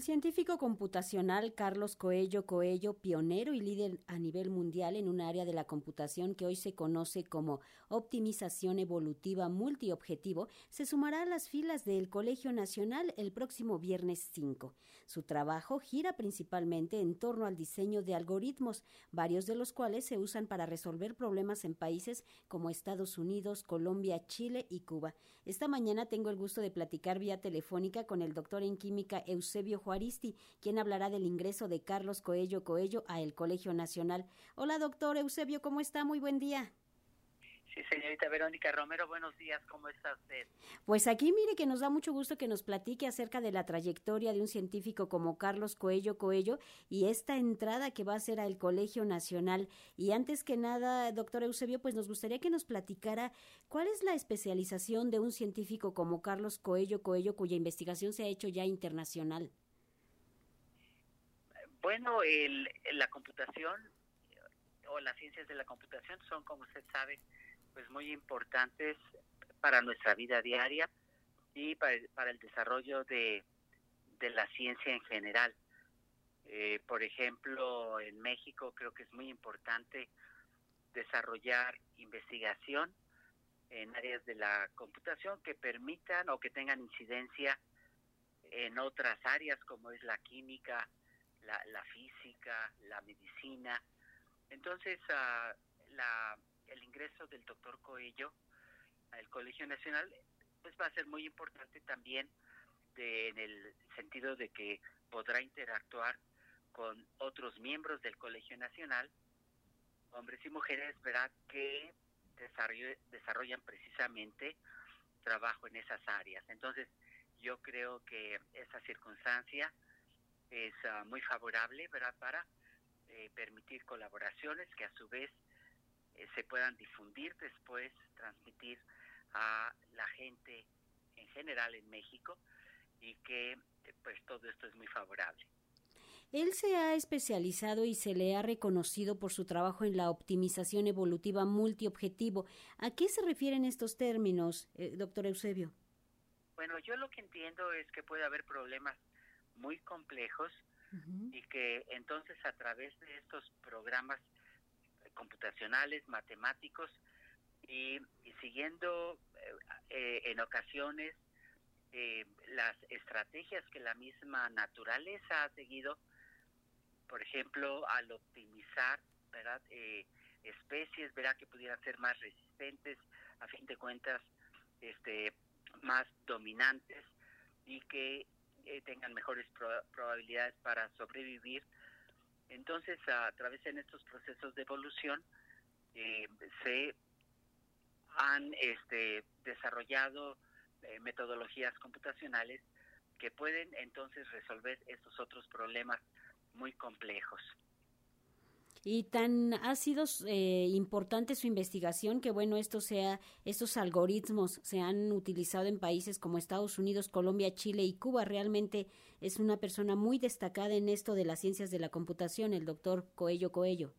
científico computacional Carlos Coello Coello, pionero y líder a nivel mundial en un área de la computación que hoy se conoce como optimización evolutiva multiobjetivo, se sumará a las filas del Colegio Nacional el próximo viernes 5. Su trabajo gira principalmente en torno al diseño de algoritmos, varios de los cuales se usan para resolver problemas en países como Estados Unidos, Colombia, Chile y Cuba. Esta mañana tengo el gusto de platicar vía telefónica con el doctor en química Eusebio Juaristi, quien hablará del ingreso de Carlos Coello Coello a el Colegio Nacional. Hola, doctor Eusebio, ¿cómo está? Muy buen día. Sí, señorita Verónica Romero, buenos días, ¿cómo está usted? Pues aquí mire que nos da mucho gusto que nos platique acerca de la trayectoria de un científico como Carlos Coello Coello y esta entrada que va a hacer al Colegio Nacional. Y antes que nada, doctor Eusebio, pues nos gustaría que nos platicara cuál es la especialización de un científico como Carlos Coello Coello, cuya investigación se ha hecho ya internacional. Bueno, el, la computación o las ciencias de la computación son, como usted sabe, pues muy importantes para nuestra vida diaria y para, el desarrollo de, de, la ciencia en general. Eh, por ejemplo, en México creo que es muy importante desarrollar investigación en áreas de la computación que permitan o que tengan incidencia en otras áreas como es la química, la, física, la medicina. Entonces, uh, la, el ingreso del doctor Coello al Colegio Nacional pues va a ser muy importante también de, en el sentido de que podrá interactuar con otros miembros del Colegio Nacional, hombres y mujeres, ¿verdad?, que desarrollan precisamente trabajo en esas áreas. Entonces, yo creo que esa circunstancia es ah, muy favorable ¿verdad? para eh, permitir colaboraciones que a su vez eh, se puedan difundir después, transmitir a la gente en general en México y que eh, pues todo esto es muy favorable. Él se ha especializado y se le ha reconocido por su trabajo en la optimización evolutiva multiobjetivo. ¿A qué se refieren estos términos, doctor Eusebio? Bueno, yo lo que entiendo es que puede haber problemas muy complejos y que entonces a través de estos programas computacionales, matemáticos y, siguiendo eh, eh, en ocasiones eh, las estrategias que la misma naturaleza ha seguido, por ejemplo, al optimizar ¿verdad? especies, verá que pudieran ser más resistentes, a fin de cuentas, este, más dominantes y que eh, tengan mejores probabilidades para sobrevivir. Entonces, a, través de estos procesos de evolución, eh, se han este, desarrollado eh, metodologías computacionales que pueden entonces resolver estos otros problemas muy complejos. Y tan ha sido eh, importante su investigación que, bueno, esto sea, estos algoritmos se han utilizado en países como Estados Unidos, Colombia, Chile y Cuba. Realmente es una persona muy destacada en esto de las ciencias de la computación, el doctor Coello Coello.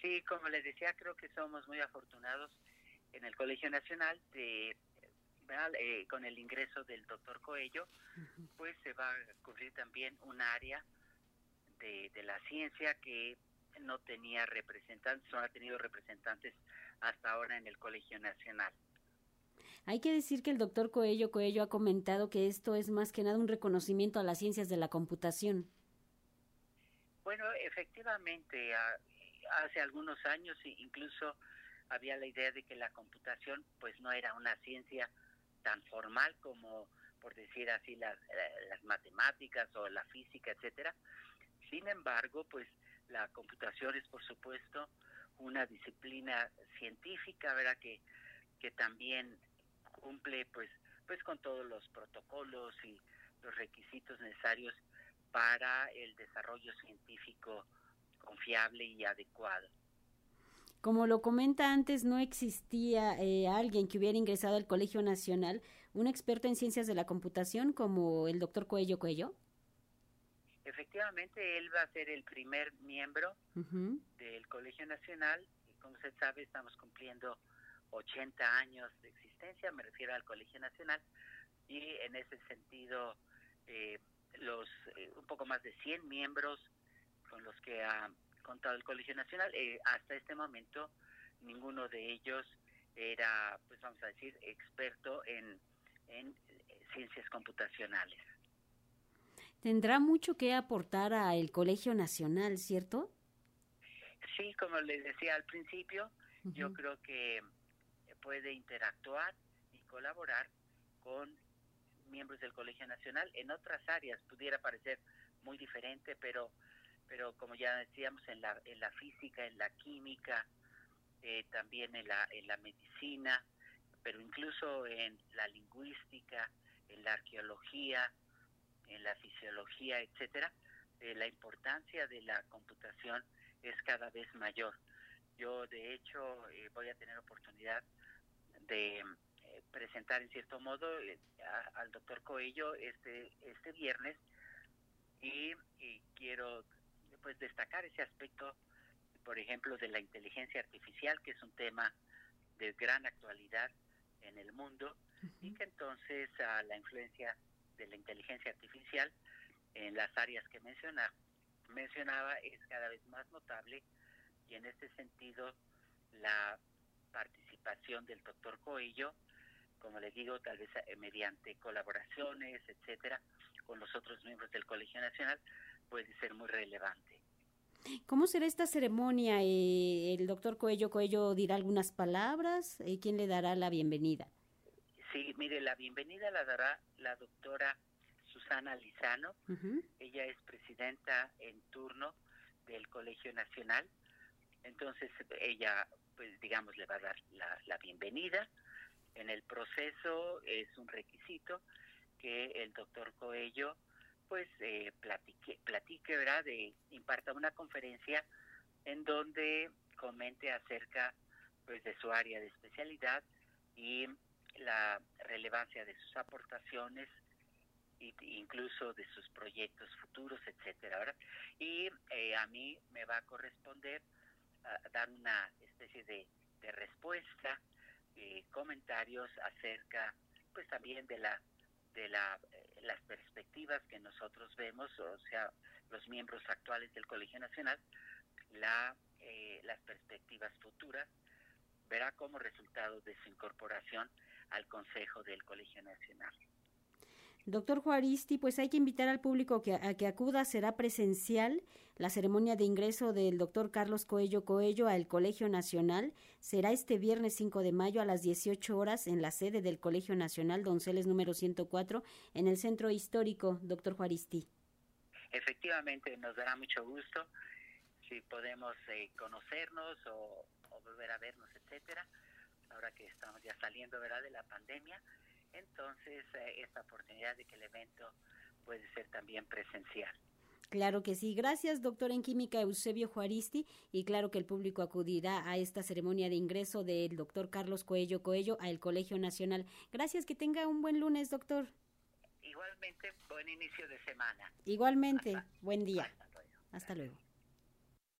Sí, como les decía, creo que somos muy afortunados en el Colegio Nacional de eh, con el ingreso del doctor Coello, pues se va a cubrir también un área de, la ciencia que no tenía representantes, no ha tenido representantes hasta ahora en el Colegio Nacional. Hay que decir que el doctor Coello Coello ha comentado que esto es más que nada un reconocimiento a las ciencias de la computación. Bueno, efectivamente, hace algunos años incluso había la idea de que la computación pues no era una ciencia tan formal como por decir así las, las matemáticas o la física, etcétera, sin embargo, pues la computación es, por supuesto, una disciplina científica, ¿verdad? Que, que también cumple, pues, pues con todos los protocolos y los requisitos necesarios para el desarrollo científico confiable y adecuado. Como lo comenta antes, no existía eh, alguien que hubiera ingresado al Colegio Nacional, un experto en ciencias de la computación como el doctor Coello Coello. Efectivamente, él va a ser el primer miembro del Colegio Nacional. Y como usted sabe, estamos cumpliendo 80 años de existencia, me refiero al Colegio Nacional, y en ese sentido, eh, los eh, un poco más de 100 miembros con los que ha contado el Colegio Nacional, eh, hasta este momento ninguno de ellos era, pues vamos a decir, experto en, en ciencias computacionales. Tendrá mucho que aportar al Colegio Nacional, ¿cierto? Sí, como les decía al principio, yo creo que puede interactuar y colaborar con miembros del Colegio Nacional en otras áreas pudiera parecer muy diferente pero pero como ya decíamos en la en la física en la química eh, también en la en la medicina pero incluso en la lingüística en la arqueología en la fisiología etcétera eh, la importancia de la computación es cada vez mayor. Yo de hecho eh, voy a tener oportunidad de eh, presentar en cierto modo eh, al doctor Coello este este viernes y, quiero pues destacar ese aspecto por ejemplo de la inteligencia artificial que es un tema de gran actualidad en el mundo y que entonces a la influencia de la inteligencia artificial en las áreas que menciona, mencionaba es cada vez más notable y en este sentido la participación del doctor Coello, como les digo, tal vez eh, mediante colaboraciones, etcétera, con los otros miembros del Colegio Nacional, puede ser muy relevante. ¿Cómo será esta ceremonia? Eh, ¿El doctor Coello Coello dirá algunas palabras? Eh, ¿Quién le dará la bienvenida? Sí, mire, la bienvenida la dará la doctora Susana Lizano. Ella es presidenta en turno del Colegio Nacional. Entonces, ella pues digamos le va a dar la, bienvenida. En el proceso es un requisito que el doctor Coello pues eh, platique, platique, ¿verdad? De, imparta una conferencia en donde comente acerca pues de su área de especialidad y la relevancia de sus aportaciones e incluso de sus proyectos futuros, etcétera, ¿verdad? Y eh, a mí me va a corresponder dar una especie de, respuesta, eh, comentarios acerca, pues también de la de la, eh, las perspectivas que nosotros vemos, o sea, los miembros actuales del Colegio Nacional, la, eh, las perspectivas futuras, verá como resultado de su incorporación al Consejo del Colegio Nacional. Doctor Juaristi, pues hay que invitar al público que, a que acuda, será presencial la ceremonia de ingreso del doctor Carlos Coello Coello al Colegio Nacional. Será este viernes 5 de mayo a las 18 horas en la sede del Colegio Nacional Donceles número 104 en el Centro Histórico, doctor Juaristi. Efectivamente, nos dará mucho gusto si podemos eh, conocernos o, o, volver a vernos, etcétera, ahora que estamos ya saliendo ¿verdad? de la pandemia entonces eh, esta oportunidad de que el evento puede ser también presencial. Claro que sí. Gracias, doctor en química Eusebio Juaristi. Y claro que el público acudirá a esta ceremonia de ingreso del doctor Carlos Coello Coello al Colegio Nacional. Gracias, que tenga un buen lunes, doctor. Igualmente, buen inicio de semana. Igualmente, buen día. Hasta luego.